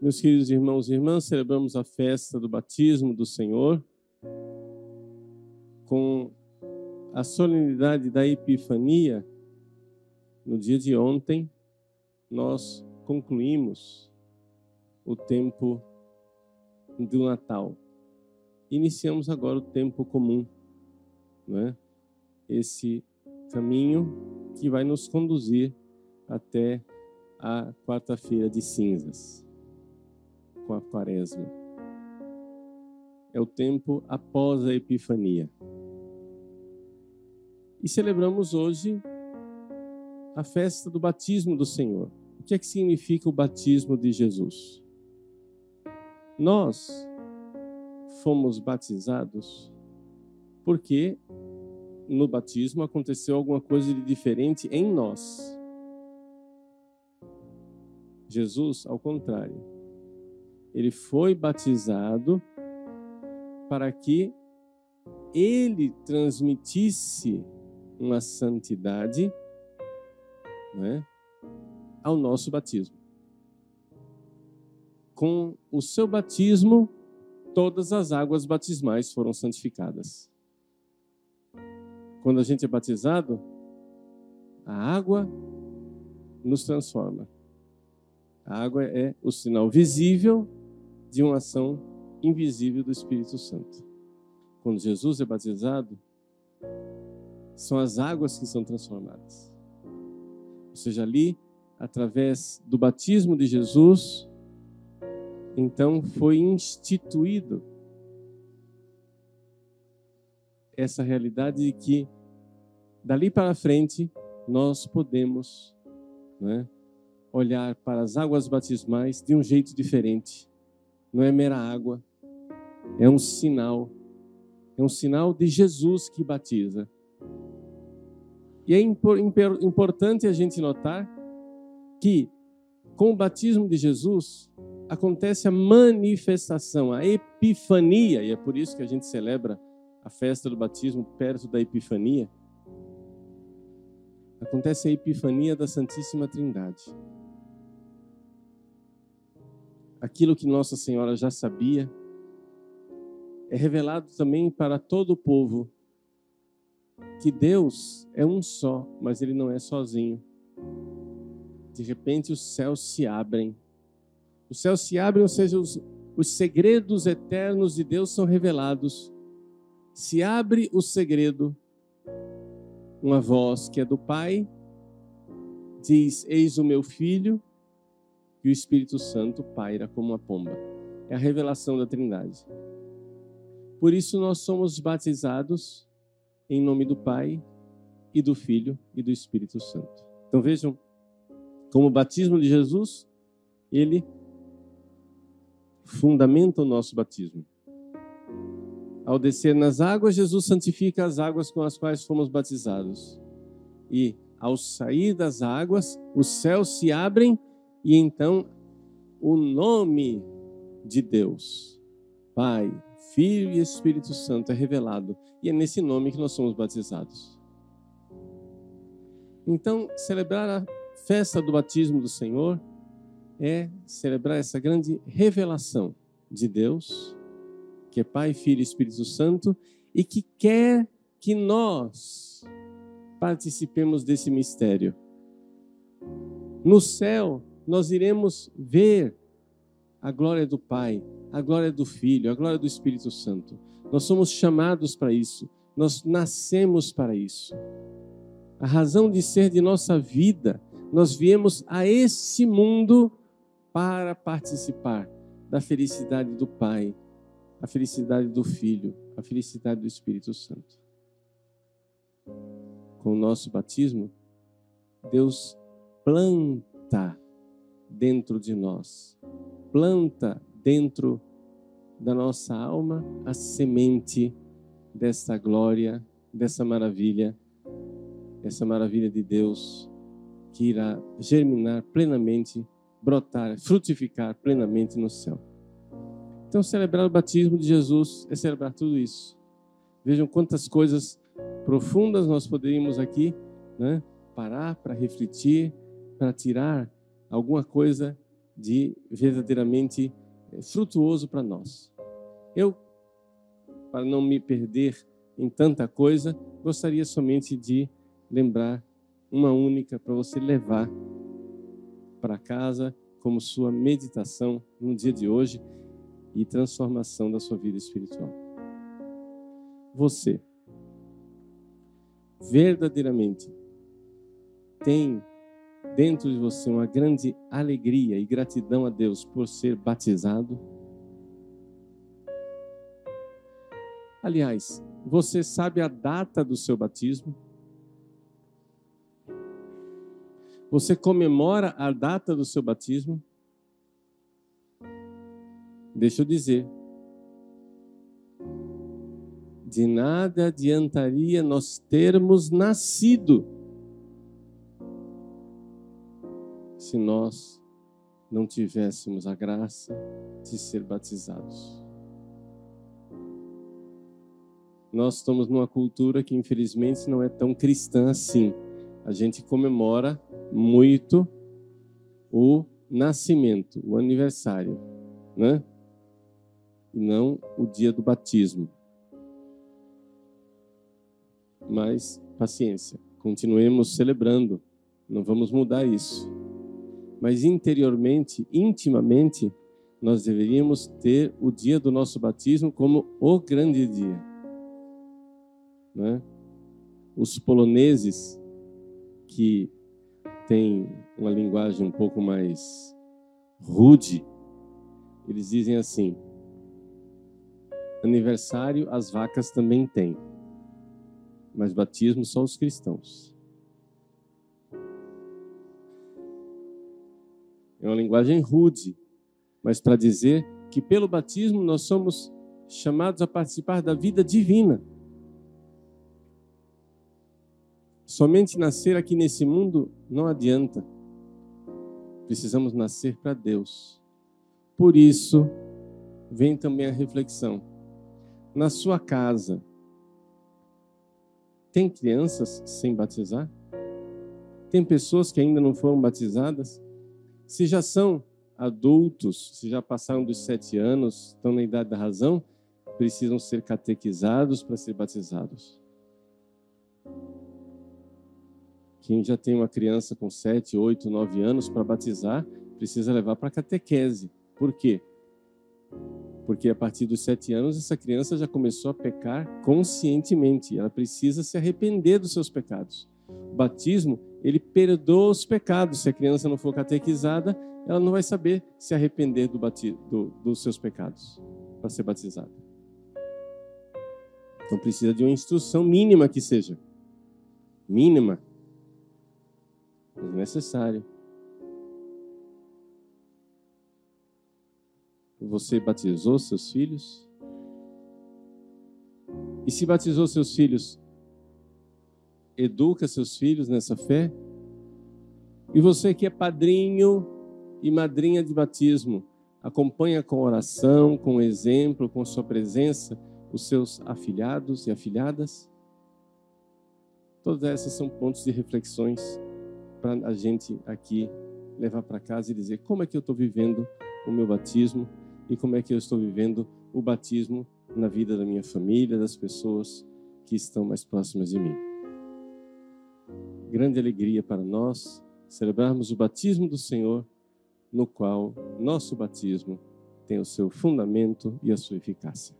Meus queridos irmãos e irmãs, celebramos a festa do batismo do Senhor com a solenidade da Epifania. No dia de ontem, nós concluímos o tempo do Natal. Iniciamos agora o tempo comum, né? Esse caminho que vai nos conduzir até a quarta-feira de cinzas a quaresma. É o tempo após a Epifania. E celebramos hoje a festa do batismo do Senhor. O que é que significa o batismo de Jesus? Nós fomos batizados porque no batismo aconteceu alguma coisa de diferente em nós. Jesus, ao contrário, ele foi batizado para que ele transmitisse uma santidade né, ao nosso batismo. Com o seu batismo, todas as águas batismais foram santificadas. Quando a gente é batizado, a água nos transforma. A água é o sinal visível de uma ação invisível do Espírito Santo. Quando Jesus é batizado, são as águas que são transformadas. Ou seja, ali, através do batismo de Jesus, então foi instituído essa realidade de que dali para frente nós podemos né, olhar para as águas batismais de um jeito diferente não é mera água, é um sinal. É um sinal de Jesus que batiza. E é importante a gente notar que com o batismo de Jesus acontece a manifestação, a epifania, e é por isso que a gente celebra a festa do batismo perto da epifania. Acontece a epifania da Santíssima Trindade aquilo que Nossa Senhora já sabia, é revelado também para todo o povo que Deus é um só, mas ele não é sozinho. De repente os céus se abrem. Os céus se abrem, ou seja, os, os segredos eternos de Deus são revelados. Se abre o segredo, uma voz que é do Pai diz: Eis o meu filho, e o Espírito Santo paira como uma pomba. É a revelação da Trindade. Por isso nós somos batizados em nome do Pai e do Filho e do Espírito Santo. Então vejam como o batismo de Jesus, ele fundamenta o nosso batismo. Ao descer nas águas, Jesus santifica as águas com as quais fomos batizados. E ao sair das águas, os céus se abrem e então o nome de Deus, Pai, Filho e Espírito Santo é revelado. E é nesse nome que nós somos batizados. Então, celebrar a festa do batismo do Senhor é celebrar essa grande revelação de Deus, que é Pai, Filho e Espírito Santo, e que quer que nós participemos desse mistério. No céu, nós iremos ver a glória do Pai, a glória do Filho, a glória do Espírito Santo. Nós somos chamados para isso, nós nascemos para isso. A razão de ser de nossa vida, nós viemos a esse mundo para participar da felicidade do Pai, a felicidade do Filho, a felicidade do Espírito Santo. Com o nosso batismo, Deus planta dentro de nós. Planta dentro da nossa alma a semente dessa glória, dessa maravilha, essa maravilha de Deus que irá germinar plenamente, brotar, frutificar plenamente no céu. Então, celebrar o batismo de Jesus é celebrar tudo isso. Vejam quantas coisas profundas nós poderíamos aqui né, parar para refletir, para tirar alguma coisa de verdadeiramente eh, frutuoso para nós. Eu, para não me perder em tanta coisa, gostaria somente de lembrar uma única para você levar para casa como sua meditação no dia de hoje e transformação da sua vida espiritual. Você verdadeiramente tem dentro de você uma grande alegria e gratidão a Deus por ser batizado? Aliás, você sabe a data do seu batismo? Você comemora a data do seu batismo? Deixa eu dizer. De nada adiantaria nós termos nascido se nós não tivéssemos a graça de ser batizados. Nós estamos numa cultura que infelizmente não é tão cristã assim. A gente comemora muito o nascimento, o aniversário, né? E não o dia do batismo. Mas paciência, continuemos celebrando, não vamos mudar isso. Mas interiormente, intimamente, nós deveríamos ter o dia do nosso batismo como o grande dia. Né? Os poloneses que tem uma linguagem um pouco mais rude, eles dizem assim: aniversário as vacas também têm, mas batismo só os cristãos. É uma linguagem rude, mas para dizer que pelo batismo nós somos chamados a participar da vida divina. Somente nascer aqui nesse mundo não adianta. Precisamos nascer para Deus. Por isso, vem também a reflexão. Na sua casa, tem crianças sem batizar? Tem pessoas que ainda não foram batizadas? Se já são adultos, se já passaram dos sete anos, estão na idade da razão, precisam ser catequizados para ser batizados. Quem já tem uma criança com 7, 8, 9 anos para batizar, precisa levar para catequese. Por quê? Porque a partir dos 7 anos, essa criança já começou a pecar conscientemente. Ela precisa se arrepender dos seus pecados. O batismo, ele perdoa os pecados. Se a criança não for catequizada, ela não vai saber se arrepender do do, dos seus pecados para ser batizada. Então precisa de uma instrução mínima que seja. Mínima mas necessário. Você batizou seus filhos? E se batizou seus filhos, educa seus filhos nessa fé? E você que é padrinho e madrinha de batismo, acompanha com oração, com exemplo, com sua presença, os seus afilhados e afilhadas? Todas essas são pontos de reflexões para a gente aqui levar para casa e dizer como é que eu estou vivendo o meu batismo e como é que eu estou vivendo o batismo na vida da minha família, das pessoas que estão mais próximas de mim. Grande alegria para nós celebrarmos o batismo do Senhor, no qual nosso batismo tem o seu fundamento e a sua eficácia.